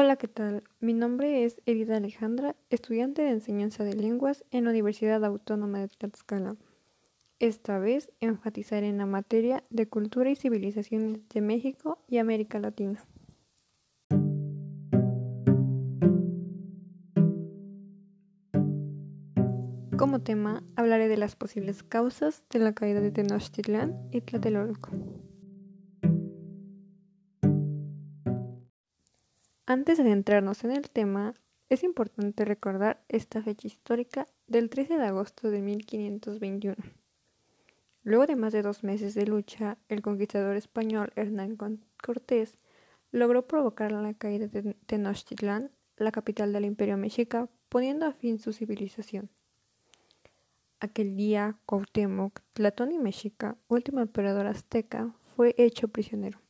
Hola, ¿qué tal? Mi nombre es Erida Alejandra, estudiante de enseñanza de lenguas en la Universidad Autónoma de Tlaxcala. Esta vez enfatizaré en la materia de cultura y civilizaciones de México y América Latina. Como tema hablaré de las posibles causas de la caída de Tenochtitlán y Tlatelolco. Antes de adentrarnos en el tema, es importante recordar esta fecha histórica del 13 de agosto de 1521. Luego de más de dos meses de lucha, el conquistador español Hernán Cortés logró provocar la caída de Tenochtitlán, la capital del imperio mexica, poniendo a fin su civilización. Aquel día, Cuauhtémoc, Platón y Mexica, último emperador azteca, fue hecho prisionero.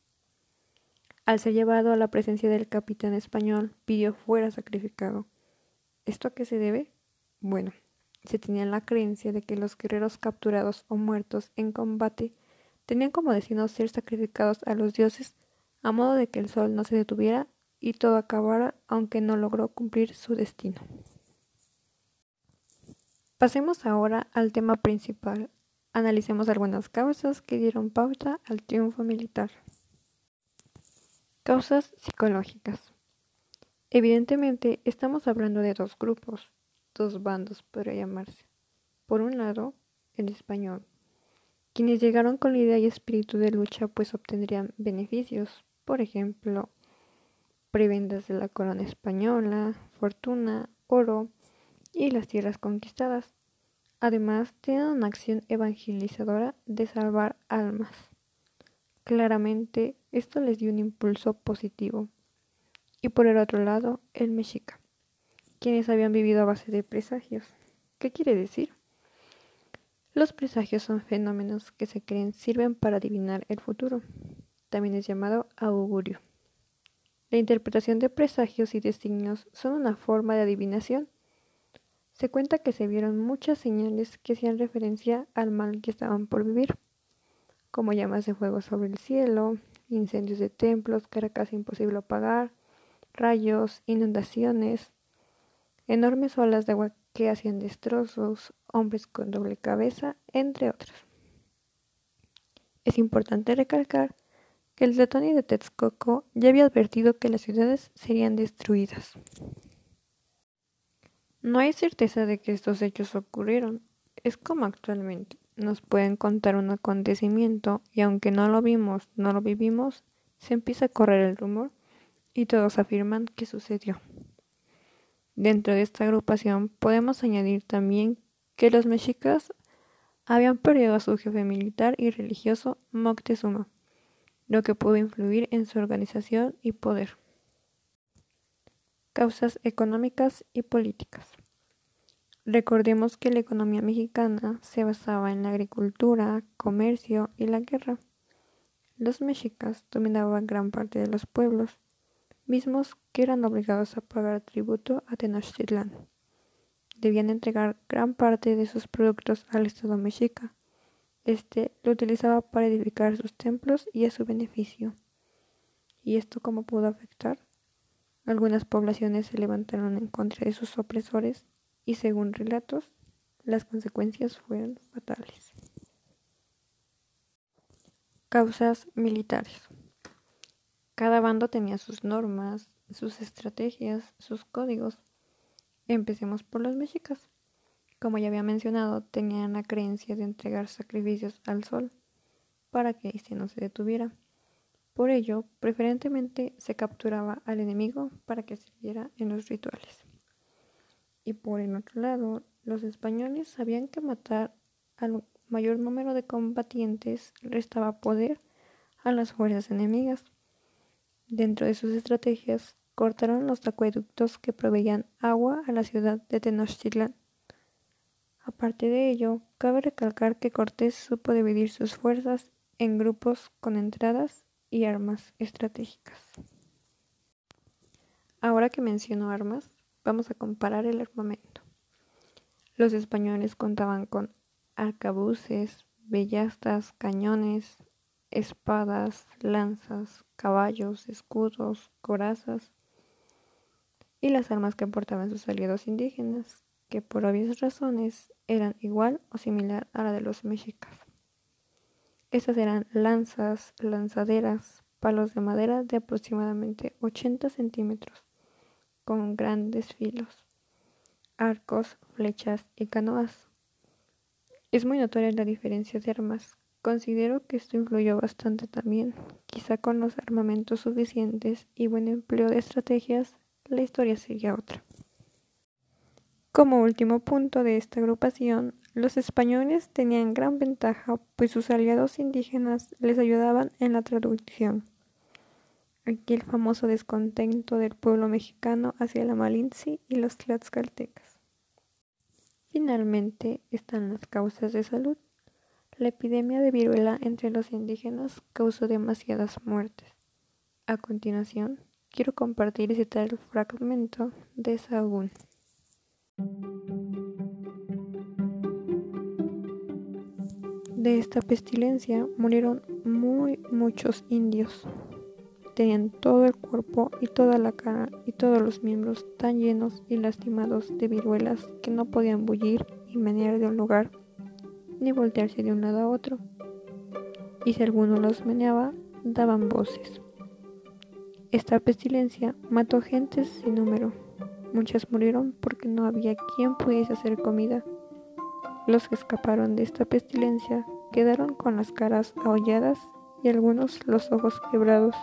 Al ser llevado a la presencia del capitán español, pidió fuera sacrificado. ¿Esto a qué se debe? Bueno, se tenía la creencia de que los guerreros capturados o muertos en combate tenían como destino ser sacrificados a los dioses a modo de que el sol no se detuviera y todo acabara aunque no logró cumplir su destino. Pasemos ahora al tema principal. Analicemos algunas causas que dieron pauta al triunfo militar. Causas psicológicas. Evidentemente, estamos hablando de dos grupos, dos bandos podría llamarse. Por un lado, el español, quienes llegaron con la idea y espíritu de lucha pues obtendrían beneficios, por ejemplo, prebendas de la corona española, fortuna, oro y las tierras conquistadas. Además, tienen una acción evangelizadora de salvar almas. Claramente, esto les dio un impulso positivo. Y por el otro lado, el mexica, quienes habían vivido a base de presagios. ¿Qué quiere decir? Los presagios son fenómenos que se creen sirven para adivinar el futuro. También es llamado augurio. La interpretación de presagios y designios son una forma de adivinación. Se cuenta que se vieron muchas señales que hacían referencia al mal que estaban por vivir como llamas de fuego sobre el cielo, incendios de templos que era casi imposible apagar, rayos, inundaciones, enormes olas de agua que hacían destrozos, hombres con doble cabeza, entre otros. Es importante recalcar que el Tlatoni de Texcoco ya había advertido que las ciudades serían destruidas. No hay certeza de que estos hechos ocurrieron, es como actualmente nos pueden contar un acontecimiento y aunque no lo vimos, no lo vivimos, se empieza a correr el rumor y todos afirman que sucedió. Dentro de esta agrupación podemos añadir también que los mexicas habían perdido a su jefe militar y religioso Moctezuma, lo que pudo influir en su organización y poder. Causas económicas y políticas. Recordemos que la economía mexicana se basaba en la agricultura, comercio y la guerra. Los mexicas dominaban gran parte de los pueblos, mismos que eran obligados a pagar tributo a Tenochtitlán. Debían entregar gran parte de sus productos al Estado mexica. Este lo utilizaba para edificar sus templos y a su beneficio. ¿Y esto cómo pudo afectar? Algunas poblaciones se levantaron en contra de sus opresores y según relatos, las consecuencias fueron fatales. Causas militares. Cada bando tenía sus normas, sus estrategias, sus códigos. Empecemos por los mexicas. Como ya había mencionado, tenían la creencia de entregar sacrificios al sol para que éste no se detuviera. Por ello, preferentemente se capturaba al enemigo para que sirviera en los rituales y por el otro lado, los españoles sabían que matar al mayor número de combatientes restaba poder a las fuerzas enemigas. Dentro de sus estrategias, cortaron los acueductos que proveían agua a la ciudad de Tenochtitlán. Aparte de ello, cabe recalcar que Cortés supo dividir sus fuerzas en grupos con entradas y armas estratégicas. Ahora que menciono armas, Vamos a comparar el armamento. Los españoles contaban con arcabuces, bellastas, cañones, espadas, lanzas, caballos, escudos, corazas, y las armas que portaban sus aliados indígenas, que por obvias razones eran igual o similar a la de los mexicas. Estas eran lanzas, lanzaderas, palos de madera de aproximadamente 80 centímetros, con grandes filos, arcos, flechas y canoas. Es muy notoria la diferencia de armas. Considero que esto influyó bastante también. Quizá con los armamentos suficientes y buen empleo de estrategias, la historia sería otra. Como último punto de esta agrupación, los españoles tenían gran ventaja, pues sus aliados indígenas les ayudaban en la traducción. Aquí el famoso descontento del pueblo mexicano hacia la Malinzi y los tlaxcaltecas. Finalmente están las causas de salud. La epidemia de viruela entre los indígenas causó demasiadas muertes. A continuación, quiero compartir y citar el fragmento de Sahagún. De esta pestilencia murieron muy muchos indios. Tenían todo el cuerpo y toda la cara y todos los miembros tan llenos y lastimados de viruelas que no podían bullir y menear de un lugar ni voltearse de un lado a otro. Y si alguno los meneaba, daban voces. Esta pestilencia mató gentes sin número. Muchas murieron porque no había quien pudiese hacer comida. Los que escaparon de esta pestilencia quedaron con las caras aholladas y algunos los ojos quebrados.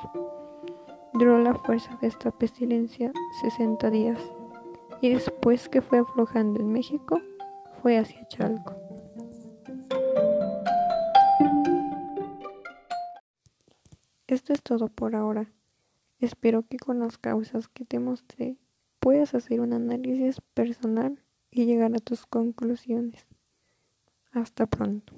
Duró la fuerza de esta pestilencia 60 días y después que fue aflojando en México, fue hacia Chalco. Esto es todo por ahora. Espero que con las causas que te mostré puedas hacer un análisis personal y llegar a tus conclusiones. Hasta pronto.